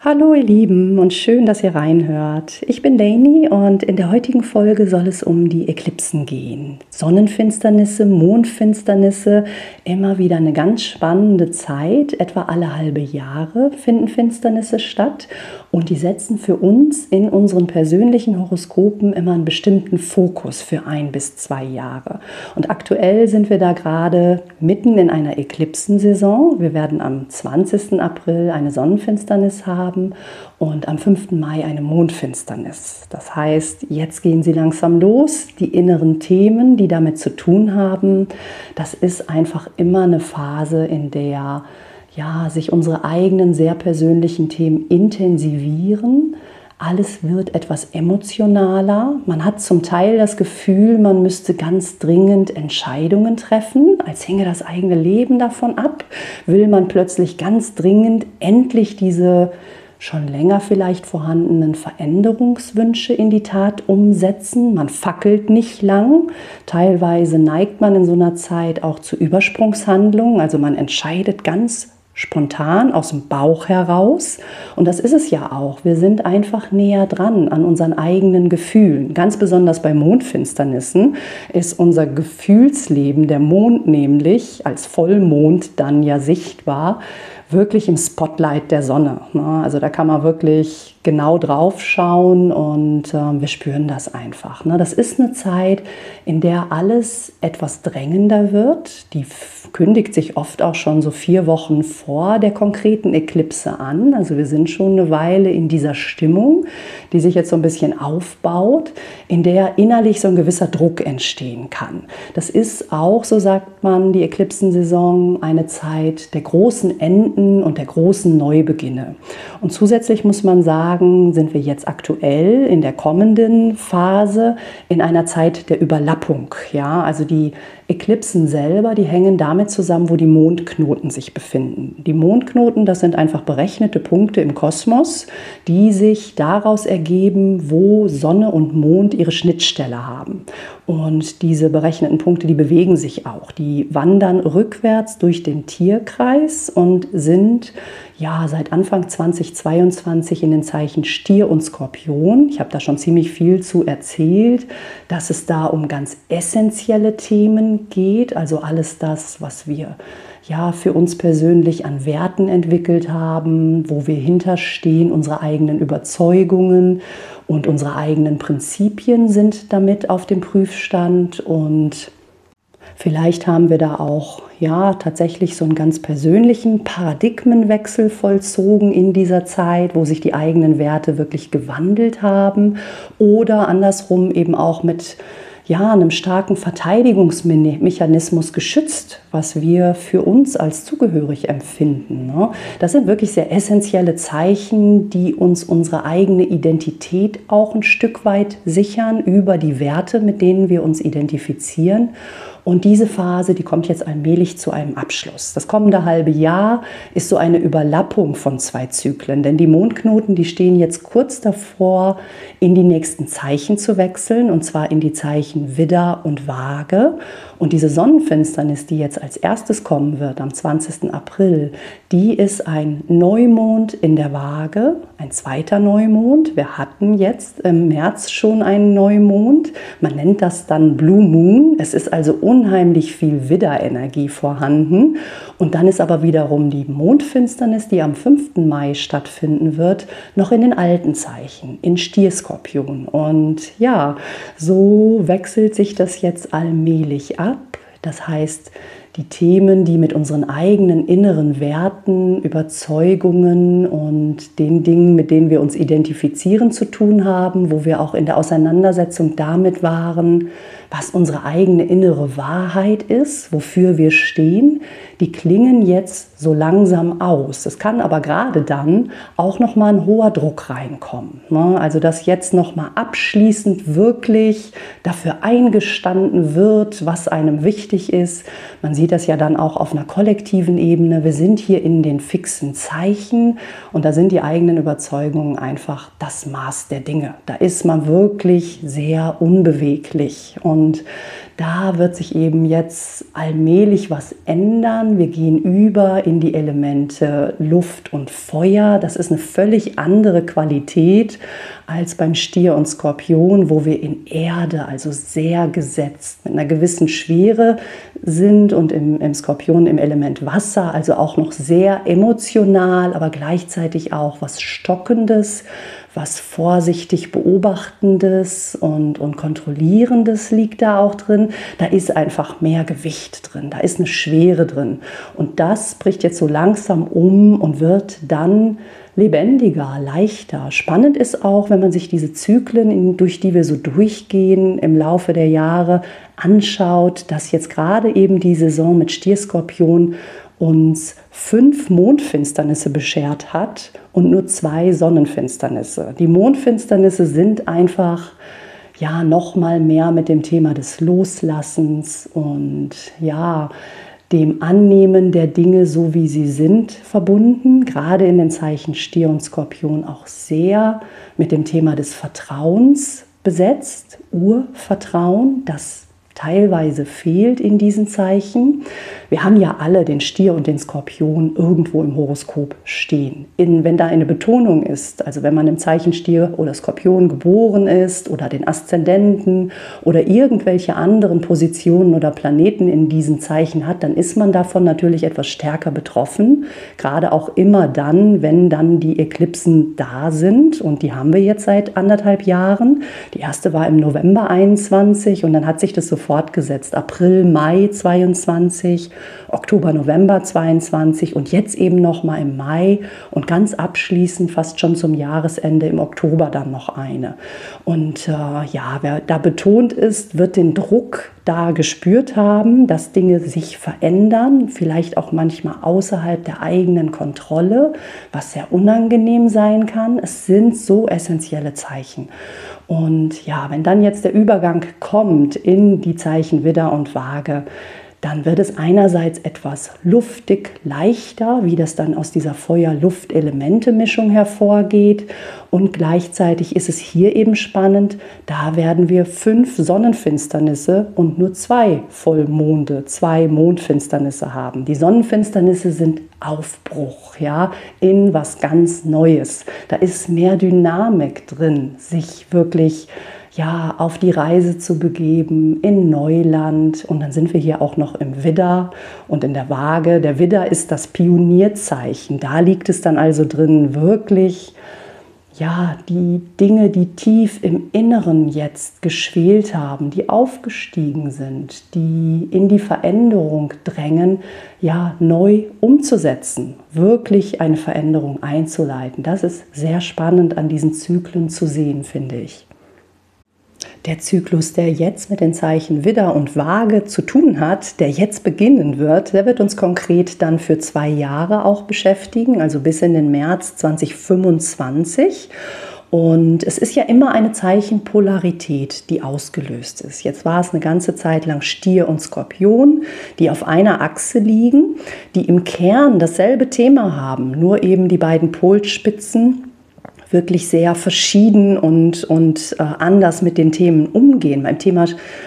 Hallo ihr Lieben und schön, dass ihr reinhört. Ich bin Lainey und in der heutigen Folge soll es um die Eklipsen gehen. Sonnenfinsternisse, Mondfinsternisse, immer wieder eine ganz spannende Zeit. Etwa alle halbe Jahre finden Finsternisse statt und die setzen für uns in unseren persönlichen Horoskopen immer einen bestimmten Fokus für ein bis zwei Jahre. Und aktuell sind wir da gerade mitten in einer Eklipsensaison. Wir werden am 20. April eine Sonnenfinsternis haben haben und am 5. Mai eine Mondfinsternis. Das heißt, jetzt gehen sie langsam los. Die inneren Themen, die damit zu tun haben, das ist einfach immer eine Phase, in der ja, sich unsere eigenen sehr persönlichen Themen intensivieren alles wird etwas emotionaler. Man hat zum Teil das Gefühl, man müsste ganz dringend Entscheidungen treffen, als hänge das eigene Leben davon ab. Will man plötzlich ganz dringend endlich diese schon länger vielleicht vorhandenen Veränderungswünsche in die Tat umsetzen. Man fackelt nicht lang. Teilweise neigt man in so einer Zeit auch zu Übersprungshandlungen. Also man entscheidet ganz spontan aus dem Bauch heraus. Und das ist es ja auch. Wir sind einfach näher dran an unseren eigenen Gefühlen. Ganz besonders bei Mondfinsternissen ist unser Gefühlsleben, der Mond nämlich als Vollmond dann ja sichtbar, wirklich im Spotlight der Sonne. Ne? Also da kann man wirklich genau drauf schauen und äh, wir spüren das einfach. Ne? Das ist eine Zeit, in der alles etwas drängender wird. Die kündigt sich oft auch schon so vier Wochen vor der konkreten Eklipse an. Also wir sind schon eine Weile in dieser Stimmung, die sich jetzt so ein bisschen aufbaut, in der innerlich so ein gewisser Druck entstehen kann. Das ist auch, so sagt man, die Eklipsensaison eine Zeit der großen Enden und der großen Neubeginne. Und zusätzlich muss man sagen, sind wir jetzt aktuell in der kommenden Phase in einer Zeit der Überlappung. Ja, also die Eklipsen selber, die hängen damit zusammen, wo die Mondknoten sich befinden. Die Mondknoten, das sind einfach berechnete Punkte im Kosmos, die sich daraus ergeben, wo Sonne und Mond ihre Schnittstelle haben. Und diese berechneten Punkte, die bewegen sich auch. Die wandern rückwärts durch den Tierkreis und sind ja seit Anfang 2022 in den Zeichen Stier und Skorpion. Ich habe da schon ziemlich viel zu erzählt, dass es da um ganz essentielle Themen geht, also alles das, was wir ja für uns persönlich an Werten entwickelt haben, wo wir hinterstehen, unsere eigenen Überzeugungen und unsere eigenen Prinzipien sind damit auf dem Prüfstand und Vielleicht haben wir da auch ja tatsächlich so einen ganz persönlichen Paradigmenwechsel vollzogen in dieser Zeit, wo sich die eigenen Werte wirklich gewandelt haben oder andersrum eben auch mit ja, einem starken Verteidigungsmechanismus geschützt, was wir für uns als zugehörig empfinden. Ne? Das sind wirklich sehr essentielle Zeichen, die uns unsere eigene Identität auch ein Stück weit sichern über die Werte, mit denen wir uns identifizieren und diese Phase, die kommt jetzt allmählich zu einem Abschluss. Das kommende halbe Jahr ist so eine Überlappung von zwei Zyklen, denn die Mondknoten, die stehen jetzt kurz davor, in die nächsten Zeichen zu wechseln, und zwar in die Zeichen Widder und Waage. Und diese Sonnenfinsternis, die jetzt als erstes kommen wird am 20. April, die ist ein Neumond in der Waage, ein zweiter Neumond. Wir hatten jetzt im März schon einen Neumond. Man nennt das dann Blue Moon. Es ist also unheimlich viel Widderenergie vorhanden. Und dann ist aber wiederum die Mondfinsternis, die am 5. Mai stattfinden wird, noch in den alten Zeichen, in Stierskorpion. Und ja, so wechselt sich das jetzt allmählich ab. Das heißt, die Themen, die mit unseren eigenen inneren Werten, Überzeugungen und den Dingen, mit denen wir uns identifizieren, zu tun haben, wo wir auch in der Auseinandersetzung damit waren, was unsere eigene innere Wahrheit ist, wofür wir stehen, die klingen jetzt so langsam aus. Es kann aber gerade dann auch noch mal ein hoher Druck reinkommen. Ne? Also dass jetzt noch mal abschließend wirklich dafür eingestanden wird, was einem wichtig ist. Man sieht das ja dann auch auf einer kollektiven Ebene. Wir sind hier in den fixen Zeichen und da sind die eigenen Überzeugungen einfach das Maß der Dinge. Da ist man wirklich sehr unbeweglich und da wird sich eben jetzt allmählich was ändern. Wir gehen über in die Elemente Luft und Feuer. Das ist eine völlig andere Qualität als beim Stier und Skorpion, wo wir in Erde, also sehr gesetzt, mit einer gewissen Schwere sind und im, im Skorpion im Element Wasser, also auch noch sehr emotional, aber gleichzeitig auch was Stockendes was vorsichtig Beobachtendes und, und Kontrollierendes liegt da auch drin. Da ist einfach mehr Gewicht drin, da ist eine Schwere drin. Und das bricht jetzt so langsam um und wird dann lebendiger, leichter. Spannend ist auch, wenn man sich diese Zyklen, durch die wir so durchgehen im Laufe der Jahre, anschaut, dass jetzt gerade eben die Saison mit Stierskorpion uns fünf Mondfinsternisse beschert hat und nur zwei Sonnenfinsternisse. Die Mondfinsternisse sind einfach ja noch mal mehr mit dem Thema des Loslassens und ja dem Annehmen der Dinge so wie sie sind verbunden, gerade in den Zeichen Stier und Skorpion auch sehr mit dem Thema des Vertrauens besetzt, Urvertrauen, das teilweise fehlt in diesen Zeichen. Wir haben ja alle den Stier und den Skorpion irgendwo im Horoskop stehen. In, wenn da eine Betonung ist, also wenn man im Zeichen Stier oder Skorpion geboren ist oder den Aszendenten oder irgendwelche anderen Positionen oder Planeten in diesen Zeichen hat, dann ist man davon natürlich etwas stärker betroffen. Gerade auch immer dann, wenn dann die Eklipsen da sind. Und die haben wir jetzt seit anderthalb Jahren. Die erste war im November 21 und dann hat sich das so fortgesetzt. April, Mai 22, Oktober, November 22 und jetzt eben noch mal im Mai und ganz abschließend fast schon zum Jahresende im Oktober dann noch eine. Und äh, ja, wer da betont ist, wird den Druck da gespürt haben, dass Dinge sich verändern, vielleicht auch manchmal außerhalb der eigenen Kontrolle, was sehr unangenehm sein kann. Es sind so essentielle Zeichen. Und ja, wenn dann jetzt der Übergang kommt in die Zeichen Widder und Waage, dann wird es einerseits etwas luftig leichter, wie das dann aus dieser Feuer-Luft-Elemente-Mischung hervorgeht. Und gleichzeitig ist es hier eben spannend, da werden wir fünf Sonnenfinsternisse und nur zwei Vollmonde, zwei Mondfinsternisse haben. Die Sonnenfinsternisse sind Aufbruch, ja, in was ganz Neues. Da ist mehr Dynamik drin, sich wirklich ja, auf die Reise zu begeben in Neuland. Und dann sind wir hier auch noch im Widder und in der Waage. Der Widder ist das Pionierzeichen. Da liegt es dann also drin, wirklich, ja, die Dinge, die tief im Inneren jetzt geschwelt haben, die aufgestiegen sind, die in die Veränderung drängen, ja, neu umzusetzen, wirklich eine Veränderung einzuleiten. Das ist sehr spannend an diesen Zyklen zu sehen, finde ich. Der Zyklus, der jetzt mit den Zeichen Widder und Waage zu tun hat, der jetzt beginnen wird, der wird uns konkret dann für zwei Jahre auch beschäftigen, also bis in den März 2025. Und es ist ja immer eine Zeichenpolarität, die ausgelöst ist. Jetzt war es eine ganze Zeit lang Stier und Skorpion, die auf einer Achse liegen, die im Kern dasselbe Thema haben, nur eben die beiden Polspitzen wirklich sehr verschieden und, und äh, anders mit den Themen umgehen. Beim Thema,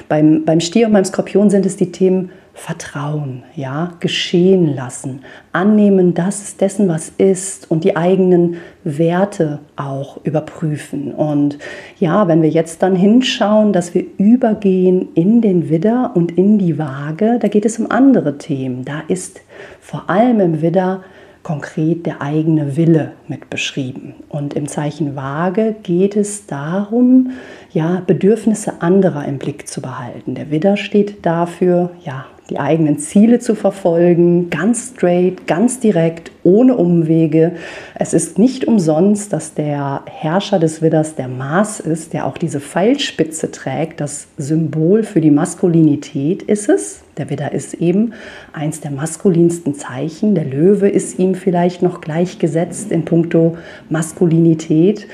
beim, beim Stier und beim Skorpion sind es die Themen Vertrauen, ja, geschehen lassen, annehmen das dessen, was ist und die eigenen Werte auch überprüfen. Und ja, wenn wir jetzt dann hinschauen, dass wir übergehen in den Widder und in die Waage, da geht es um andere Themen. Da ist vor allem im Widder konkret der eigene Wille mit beschrieben. Und im Zeichen Waage geht es darum, ja, Bedürfnisse anderer im Blick zu behalten. Der Widder steht dafür, ja, die eigenen Ziele zu verfolgen, ganz straight, ganz direkt, ohne Umwege. Es ist nicht umsonst, dass der Herrscher des Widders der Mars ist, der auch diese Pfeilspitze trägt. Das Symbol für die Maskulinität ist es. Der Widder ist eben eins der maskulinsten Zeichen. Der Löwe ist ihm vielleicht noch gleichgesetzt in puncto Maskulinität.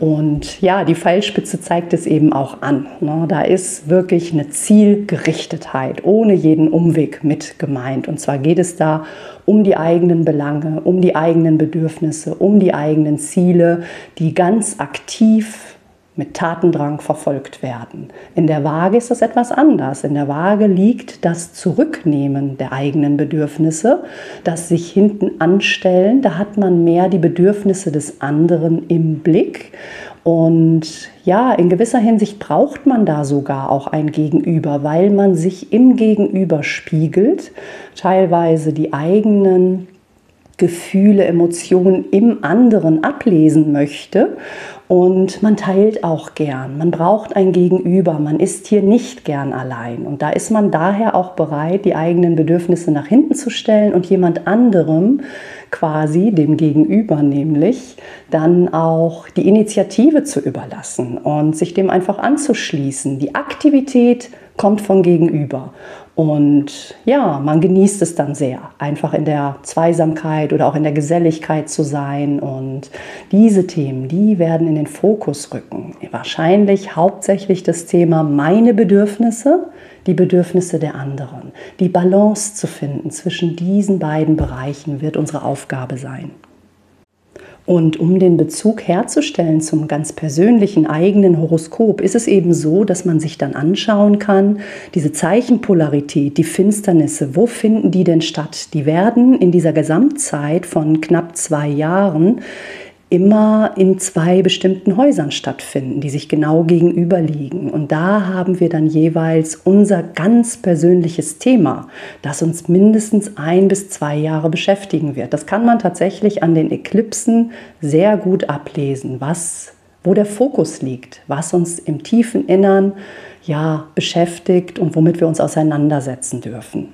Und ja, die Pfeilspitze zeigt es eben auch an. Ne? Da ist wirklich eine Zielgerichtetheit ohne jeden Umweg mit gemeint. Und zwar geht es da um die eigenen Belange, um die eigenen Bedürfnisse, um die eigenen Ziele, die ganz aktiv mit Tatendrang verfolgt werden. In der Waage ist das etwas anders. In der Waage liegt das Zurücknehmen der eigenen Bedürfnisse, das sich hinten anstellen. Da hat man mehr die Bedürfnisse des anderen im Blick. Und ja, in gewisser Hinsicht braucht man da sogar auch ein Gegenüber, weil man sich im Gegenüber spiegelt, teilweise die eigenen Gefühle, Emotionen im anderen ablesen möchte. Und man teilt auch gern, man braucht ein Gegenüber, man ist hier nicht gern allein. Und da ist man daher auch bereit, die eigenen Bedürfnisse nach hinten zu stellen und jemand anderem quasi, dem Gegenüber nämlich, dann auch die Initiative zu überlassen und sich dem einfach anzuschließen. Die Aktivität kommt von gegenüber. Und ja, man genießt es dann sehr, einfach in der Zweisamkeit oder auch in der Geselligkeit zu sein. Und diese Themen, die werden in den Fokus rücken. Wahrscheinlich hauptsächlich das Thema meine Bedürfnisse, die Bedürfnisse der anderen. Die Balance zu finden zwischen diesen beiden Bereichen wird unsere Aufgabe sein. Und um den Bezug herzustellen zum ganz persönlichen eigenen Horoskop, ist es eben so, dass man sich dann anschauen kann, diese Zeichenpolarität, die Finsternisse, wo finden die denn statt? Die werden in dieser Gesamtzeit von knapp zwei Jahren immer in zwei bestimmten Häusern stattfinden, die sich genau gegenüber liegen. Und da haben wir dann jeweils unser ganz persönliches Thema, das uns mindestens ein bis zwei Jahre beschäftigen wird. Das kann man tatsächlich an den Eklipsen sehr gut ablesen, was, wo der Fokus liegt, was uns im tiefen Innern ja beschäftigt und womit wir uns auseinandersetzen dürfen.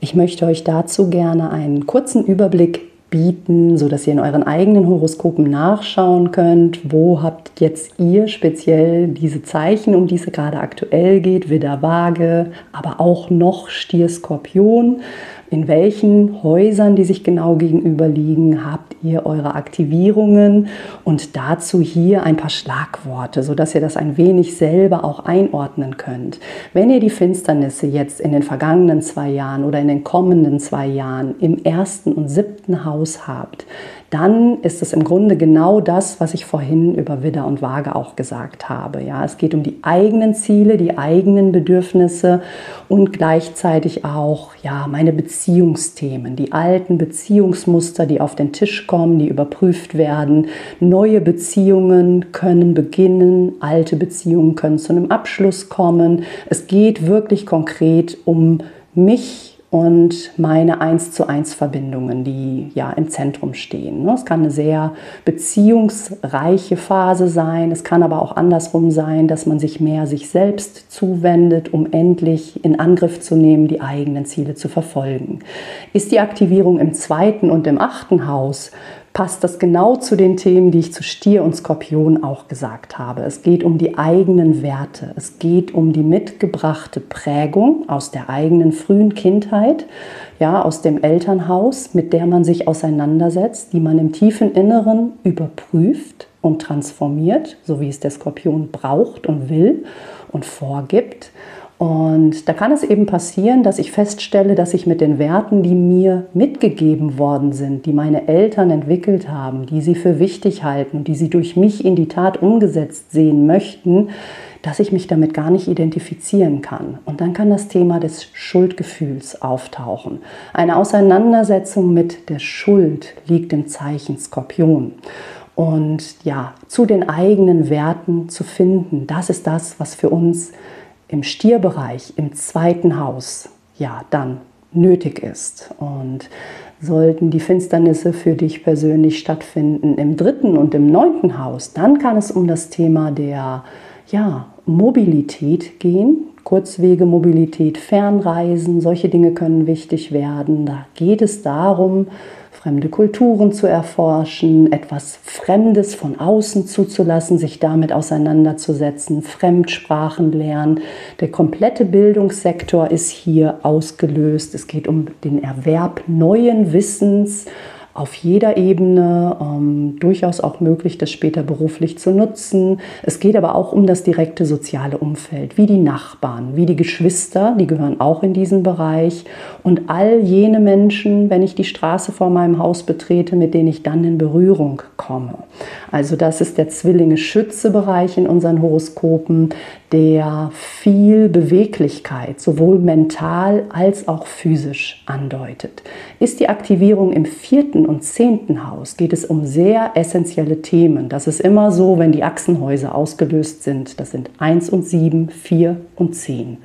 Ich möchte euch dazu gerne einen kurzen Überblick bieten, sodass ihr in euren eigenen Horoskopen nachschauen könnt, wo habt jetzt ihr speziell diese Zeichen, um die es gerade aktuell geht, Widder, Waage, aber auch noch Stier, Skorpion in welchen Häusern, die sich genau gegenüber liegen, habt ihr eure Aktivierungen und dazu hier ein paar Schlagworte, sodass ihr das ein wenig selber auch einordnen könnt. Wenn ihr die Finsternisse jetzt in den vergangenen zwei Jahren oder in den kommenden zwei Jahren im ersten und siebten Haus habt, dann ist es im Grunde genau das, was ich vorhin über Widder und Waage auch gesagt habe. Ja, es geht um die eigenen Ziele, die eigenen Bedürfnisse und gleichzeitig auch ja, meine Beziehungsthemen, die alten Beziehungsmuster, die auf den Tisch kommen, die überprüft werden. Neue Beziehungen können beginnen, alte Beziehungen können zu einem Abschluss kommen. Es geht wirklich konkret um mich und meine 1 zu 1 Verbindungen, die ja im Zentrum stehen. Ne? Es kann eine sehr beziehungsreiche Phase sein, es kann aber auch andersrum sein, dass man sich mehr sich selbst zuwendet, um endlich in Angriff zu nehmen, die eigenen Ziele zu verfolgen. Ist die Aktivierung im zweiten und im achten Haus passt das genau zu den Themen, die ich zu Stier und Skorpion auch gesagt habe. Es geht um die eigenen Werte. Es geht um die mitgebrachte Prägung aus der eigenen frühen Kindheit, ja, aus dem Elternhaus, mit der man sich auseinandersetzt, die man im tiefen Inneren überprüft und transformiert, so wie es der Skorpion braucht und will und vorgibt. Und da kann es eben passieren, dass ich feststelle, dass ich mit den Werten, die mir mitgegeben worden sind, die meine Eltern entwickelt haben, die sie für wichtig halten und die sie durch mich in die Tat umgesetzt sehen möchten, dass ich mich damit gar nicht identifizieren kann. Und dann kann das Thema des Schuldgefühls auftauchen. Eine Auseinandersetzung mit der Schuld liegt im Zeichen Skorpion. Und ja, zu den eigenen Werten zu finden, das ist das, was für uns im Stierbereich, im zweiten Haus, ja, dann nötig ist. Und sollten die Finsternisse für dich persönlich stattfinden im dritten und im neunten Haus, dann kann es um das Thema der ja, Mobilität gehen. Kurzwegemobilität, Fernreisen, solche Dinge können wichtig werden. Da geht es darum, fremde Kulturen zu erforschen, etwas Fremdes von außen zuzulassen, sich damit auseinanderzusetzen, Fremdsprachen lernen. Der komplette Bildungssektor ist hier ausgelöst. Es geht um den Erwerb neuen Wissens auf jeder Ebene, ähm, durchaus auch möglich, das später beruflich zu nutzen. Es geht aber auch um das direkte soziale Umfeld, wie die Nachbarn, wie die Geschwister, die gehören auch in diesen Bereich und all jene Menschen, wenn ich die Straße vor meinem Haus betrete, mit denen ich dann in Berührung komme. Also das ist der Zwillinge-Schütze-Bereich in unseren Horoskopen, der viel Beweglichkeit sowohl mental als auch physisch andeutet. Ist die Aktivierung im vierten und zehnten Haus, geht es um sehr essentielle Themen. Das ist immer so, wenn die Achsenhäuser ausgelöst sind. Das sind 1 und 7, 4 und 10.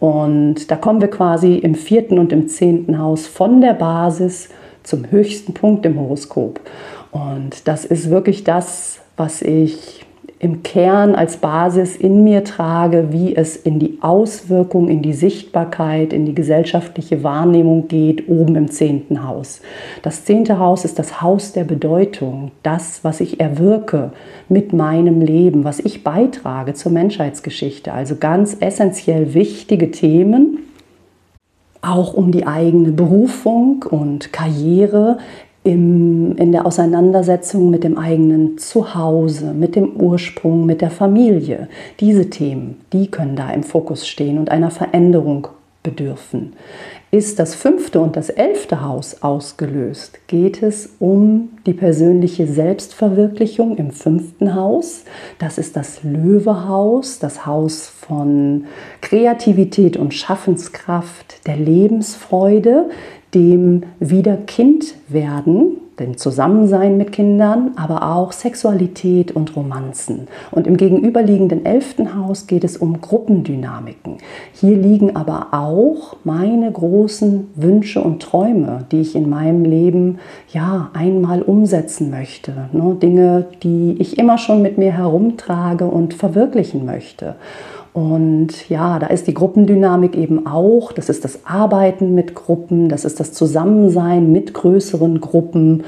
Und da kommen wir quasi im vierten und im zehnten Haus von der Basis zum höchsten Punkt im Horoskop. Und das ist wirklich das, was ich im Kern als Basis in mir trage, wie es in die Auswirkung, in die Sichtbarkeit, in die gesellschaftliche Wahrnehmung geht, oben im zehnten Haus. Das zehnte Haus ist das Haus der Bedeutung, das, was ich erwirke mit meinem Leben, was ich beitrage zur Menschheitsgeschichte. Also ganz essentiell wichtige Themen, auch um die eigene Berufung und Karriere im, in der Auseinandersetzung mit dem eigenen Zuhause, mit dem Ursprung, mit der Familie. Diese Themen, die können da im Fokus stehen und einer Veränderung bedürfen. Ist das fünfte und das elfte Haus ausgelöst, geht es um die persönliche Selbstverwirklichung im fünften Haus. Das ist das Löwehaus, das Haus von Kreativität und Schaffenskraft, der Lebensfreude, dem Wiederkindwerden, dem Zusammensein mit Kindern, aber auch Sexualität und Romanzen. Und im gegenüberliegenden elften Haus geht es um Gruppendynamiken. Hier liegen aber auch meine großen Wünsche und Träume, die ich in meinem Leben ja einmal umsetzen möchte. Ne? Dinge, die ich immer schon mit mir herumtrage und verwirklichen möchte. Und ja, da ist die Gruppendynamik eben auch, das ist das Arbeiten mit Gruppen, das ist das Zusammensein mit größeren Gruppen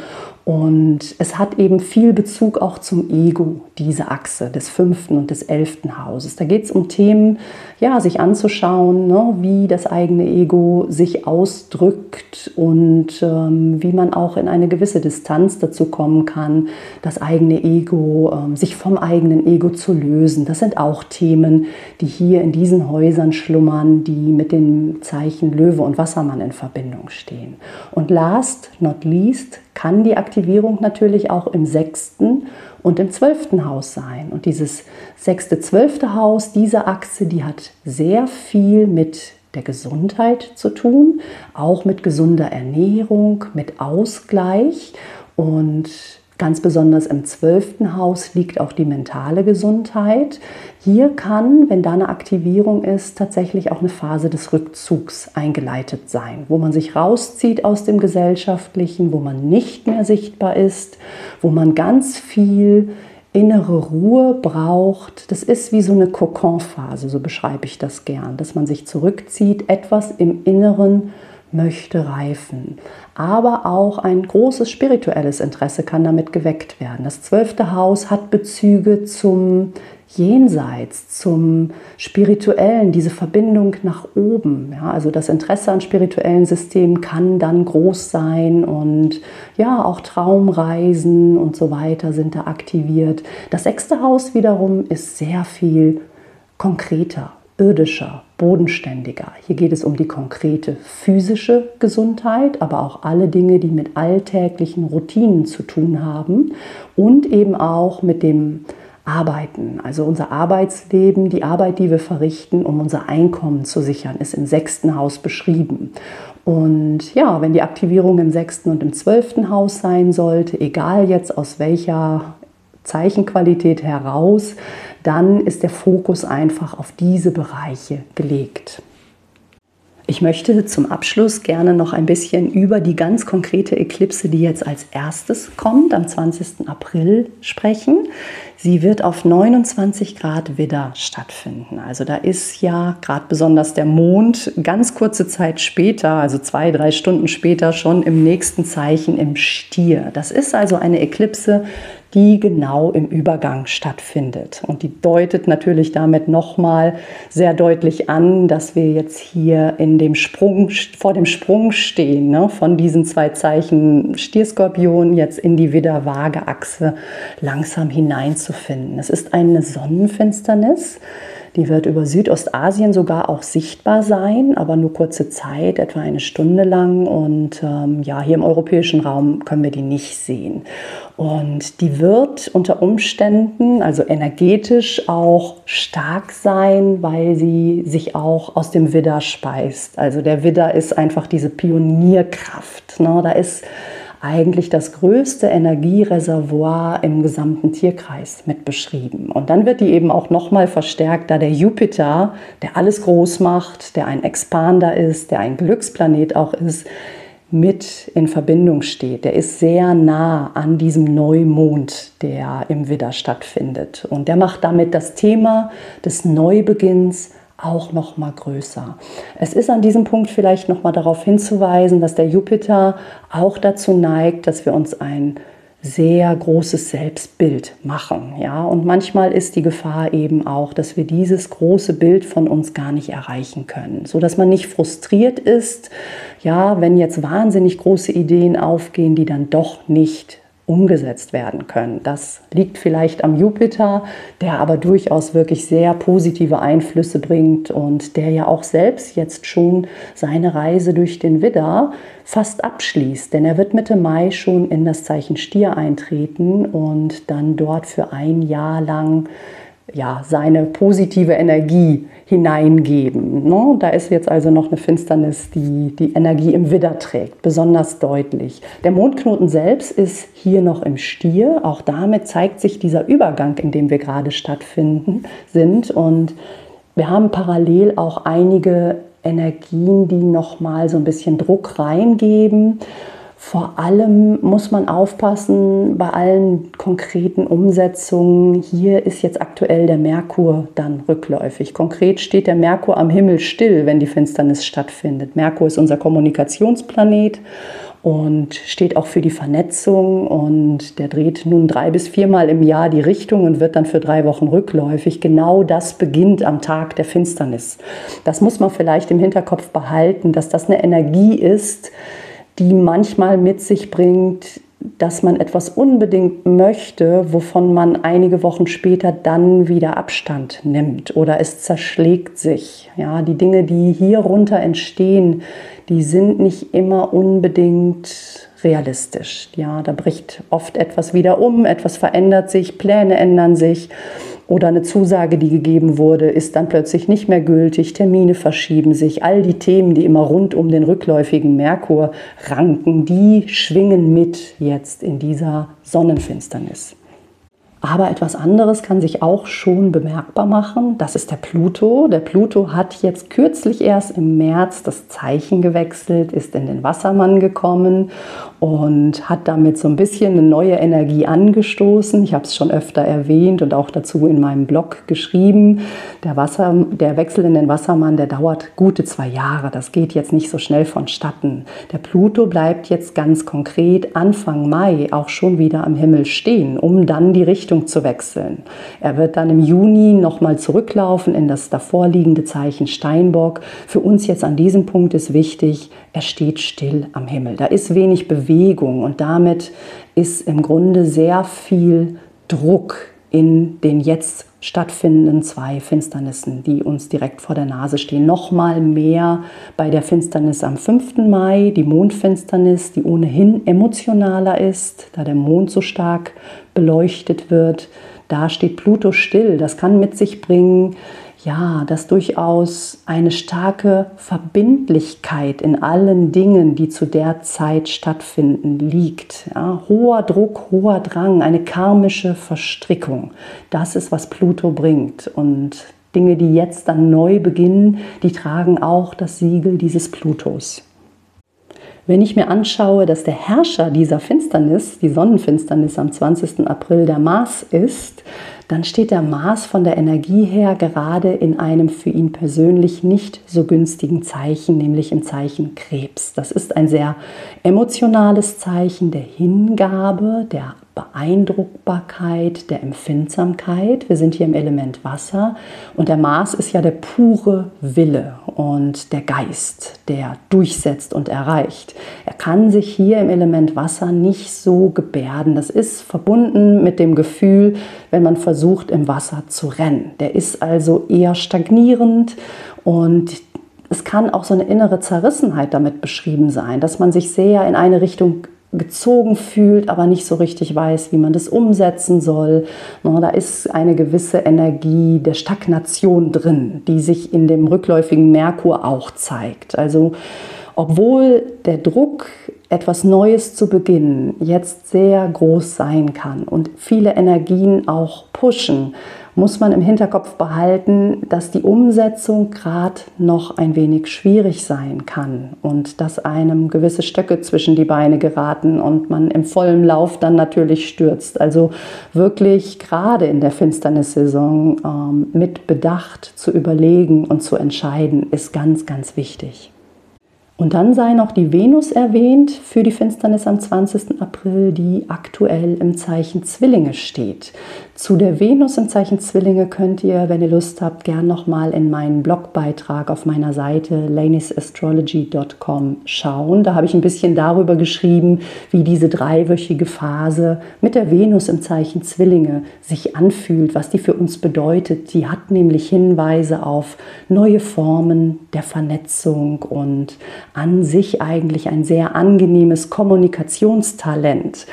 und es hat eben viel Bezug auch zum Ego, diese Achse des fünften und des elften Hauses. Da geht es um Themen, ja, sich anzuschauen, ne, wie das eigene Ego sich ausdrückt und ähm, wie man auch in eine gewisse Distanz dazu kommen kann, das eigene Ego, ähm, sich vom eigenen Ego zu lösen. Das sind auch Themen, die hier in diesen Häusern schlummern, die mit den Zeichen Löwe und Wassermann in Verbindung stehen. Und last not least kann die Aktivierung natürlich auch im sechsten und im zwölften Haus sein. Und dieses sechste, zwölfte Haus, diese Achse, die hat sehr viel mit der Gesundheit zu tun, auch mit gesunder Ernährung, mit Ausgleich und Ganz besonders im zwölften Haus liegt auch die mentale Gesundheit. Hier kann, wenn da eine Aktivierung ist, tatsächlich auch eine Phase des Rückzugs eingeleitet sein, wo man sich rauszieht aus dem Gesellschaftlichen, wo man nicht mehr sichtbar ist, wo man ganz viel innere Ruhe braucht. Das ist wie so eine Kokonphase, so beschreibe ich das gern, dass man sich zurückzieht, etwas im Inneren möchte reifen. Aber auch ein großes spirituelles Interesse kann damit geweckt werden. Das zwölfte Haus hat Bezüge zum Jenseits, zum Spirituellen, diese Verbindung nach oben. Ja, also das Interesse an spirituellen Systemen kann dann groß sein und ja, auch Traumreisen und so weiter sind da aktiviert. Das sechste Haus wiederum ist sehr viel konkreter irdischer, bodenständiger. Hier geht es um die konkrete physische Gesundheit, aber auch alle Dinge, die mit alltäglichen Routinen zu tun haben und eben auch mit dem Arbeiten. Also unser Arbeitsleben, die Arbeit, die wir verrichten, um unser Einkommen zu sichern, ist im sechsten Haus beschrieben. Und ja, wenn die Aktivierung im sechsten und im zwölften Haus sein sollte, egal jetzt aus welcher Zeichenqualität heraus, dann ist der Fokus einfach auf diese Bereiche gelegt. Ich möchte zum Abschluss gerne noch ein bisschen über die ganz konkrete Eklipse, die jetzt als erstes kommt, am 20. April sprechen. Sie wird auf 29 Grad Widder stattfinden. Also da ist ja gerade besonders der Mond ganz kurze Zeit später, also zwei, drei Stunden später schon im nächsten Zeichen im Stier. Das ist also eine Eklipse, die genau im Übergang stattfindet. Und die deutet natürlich damit nochmal sehr deutlich an, dass wir jetzt hier in dem Sprung, vor dem Sprung stehen, ne, von diesen zwei Zeichen Stierskorpion jetzt in die Widder-Waage-Achse langsam hineinzufinden. Es ist eine Sonnenfinsternis. Die wird über Südostasien sogar auch sichtbar sein, aber nur kurze Zeit, etwa eine Stunde lang. Und ähm, ja, hier im europäischen Raum können wir die nicht sehen. Und die wird unter Umständen, also energetisch, auch stark sein, weil sie sich auch aus dem Widder speist. Also der Widder ist einfach diese Pionierkraft. Ne? Da ist eigentlich das größte Energiereservoir im gesamten Tierkreis mit beschrieben. Und dann wird die eben auch nochmal verstärkt, da der Jupiter, der alles groß macht, der ein Expander ist, der ein Glücksplanet auch ist, mit in Verbindung steht. Der ist sehr nah an diesem Neumond, der im Widder stattfindet. Und der macht damit das Thema des Neubeginns auch noch mal größer. Es ist an diesem Punkt vielleicht noch mal darauf hinzuweisen, dass der Jupiter auch dazu neigt, dass wir uns ein sehr großes Selbstbild machen, ja, und manchmal ist die Gefahr eben auch, dass wir dieses große Bild von uns gar nicht erreichen können, so dass man nicht frustriert ist, ja, wenn jetzt wahnsinnig große Ideen aufgehen, die dann doch nicht umgesetzt werden können. Das liegt vielleicht am Jupiter, der aber durchaus wirklich sehr positive Einflüsse bringt und der ja auch selbst jetzt schon seine Reise durch den Widder fast abschließt, denn er wird Mitte Mai schon in das Zeichen Stier eintreten und dann dort für ein Jahr lang ja, seine positive Energie hineingeben. Ne? Da ist jetzt also noch eine Finsternis, die die Energie im Widder trägt, besonders deutlich. Der Mondknoten selbst ist hier noch im Stier. Auch damit zeigt sich dieser Übergang, in dem wir gerade stattfinden sind. Und wir haben parallel auch einige Energien, die noch mal so ein bisschen Druck reingeben. Vor allem muss man aufpassen bei allen konkreten Umsetzungen. Hier ist jetzt aktuell der Merkur dann rückläufig. Konkret steht der Merkur am Himmel still, wenn die Finsternis stattfindet. Merkur ist unser Kommunikationsplanet und steht auch für die Vernetzung und der dreht nun drei bis viermal im Jahr die Richtung und wird dann für drei Wochen rückläufig. Genau das beginnt am Tag der Finsternis. Das muss man vielleicht im Hinterkopf behalten, dass das eine Energie ist, die manchmal mit sich bringt, dass man etwas unbedingt möchte, wovon man einige Wochen später dann wieder Abstand nimmt oder es zerschlägt sich. Ja, die Dinge, die hier runter entstehen, die sind nicht immer unbedingt realistisch. Ja, da bricht oft etwas wieder um, etwas verändert sich, Pläne ändern sich oder eine Zusage, die gegeben wurde, ist dann plötzlich nicht mehr gültig, Termine verschieben sich, all die Themen, die immer rund um den rückläufigen Merkur ranken, die schwingen mit jetzt in dieser Sonnenfinsternis. Aber etwas anderes kann sich auch schon bemerkbar machen. Das ist der Pluto. Der Pluto hat jetzt kürzlich erst im März das Zeichen gewechselt, ist in den Wassermann gekommen und hat damit so ein bisschen eine neue Energie angestoßen. Ich habe es schon öfter erwähnt und auch dazu in meinem Blog geschrieben. Der, Wasser, der Wechsel in den Wassermann, der dauert gute zwei Jahre. Das geht jetzt nicht so schnell vonstatten. Der Pluto bleibt jetzt ganz konkret Anfang Mai auch schon wieder am Himmel stehen, um dann die Richtung zu wechseln. Er wird dann im Juni nochmal zurücklaufen in das davorliegende Zeichen Steinbock. Für uns jetzt an diesem Punkt ist wichtig, er steht still am Himmel. Da ist wenig Bewegung und damit ist im Grunde sehr viel Druck in den jetzt stattfindenden zwei Finsternissen, die uns direkt vor der Nase stehen. Nochmal mehr bei der Finsternis am 5. Mai, die Mondfinsternis, die ohnehin emotionaler ist, da der Mond so stark beleuchtet wird. Da steht Pluto still. Das kann mit sich bringen, ja, dass durchaus eine starke Verbindlichkeit in allen Dingen, die zu der Zeit stattfinden, liegt. Ja, hoher Druck, hoher Drang, eine karmische Verstrickung. Das ist, was Pluto bringt. Und Dinge, die jetzt dann neu beginnen, die tragen auch das Siegel dieses Plutos. Wenn ich mir anschaue, dass der Herrscher dieser Finsternis, die Sonnenfinsternis am 20. April der Mars ist, dann steht der Mars von der Energie her gerade in einem für ihn persönlich nicht so günstigen Zeichen, nämlich im Zeichen Krebs. Das ist ein sehr emotionales Zeichen der Hingabe, der Beeindruckbarkeit, der Empfindsamkeit. Wir sind hier im Element Wasser und der Mars ist ja der pure Wille und der Geist, der durchsetzt und erreicht. Er kann sich hier im Element Wasser nicht so gebärden. Das ist verbunden mit dem Gefühl, wenn man versucht, im Wasser zu rennen. Der ist also eher stagnierend und es kann auch so eine innere Zerrissenheit damit beschrieben sein, dass man sich sehr in eine Richtung gezogen fühlt, aber nicht so richtig weiß, wie man das umsetzen soll. Da ist eine gewisse Energie der Stagnation drin, die sich in dem rückläufigen Merkur auch zeigt. Also obwohl der Druck, etwas Neues zu beginnen, jetzt sehr groß sein kann und viele Energien auch pushen, muss man im Hinterkopf behalten, dass die Umsetzung gerade noch ein wenig schwierig sein kann und dass einem gewisse Stöcke zwischen die Beine geraten und man im vollen Lauf dann natürlich stürzt. Also wirklich gerade in der Finsternissaison ähm, mit Bedacht zu überlegen und zu entscheiden, ist ganz, ganz wichtig. Und dann sei noch die Venus erwähnt für die Finsternis am 20. April, die aktuell im Zeichen Zwillinge steht. Zu der Venus im Zeichen Zwillinge könnt ihr, wenn ihr Lust habt, gern nochmal in meinen Blogbeitrag auf meiner Seite laniesastrology.com schauen. Da habe ich ein bisschen darüber geschrieben, wie diese dreiwöchige Phase mit der Venus im Zeichen Zwillinge sich anfühlt, was die für uns bedeutet. Die hat nämlich Hinweise auf neue Formen der Vernetzung und an sich eigentlich ein sehr angenehmes Kommunikationstalent.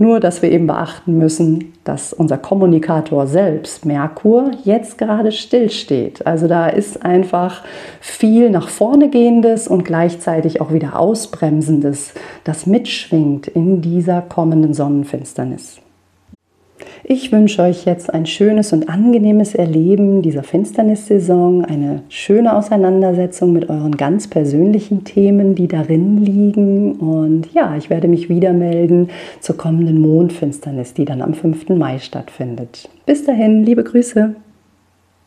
Nur, dass wir eben beachten müssen, dass unser Kommunikator selbst, Merkur, jetzt gerade stillsteht. Also da ist einfach viel nach vorne gehendes und gleichzeitig auch wieder ausbremsendes, das mitschwingt in dieser kommenden Sonnenfinsternis. Ich wünsche euch jetzt ein schönes und angenehmes Erleben dieser Finsternissaison, eine schöne Auseinandersetzung mit euren ganz persönlichen Themen, die darin liegen. Und ja, ich werde mich wieder melden zur kommenden Mondfinsternis, die dann am 5. Mai stattfindet. Bis dahin, liebe Grüße.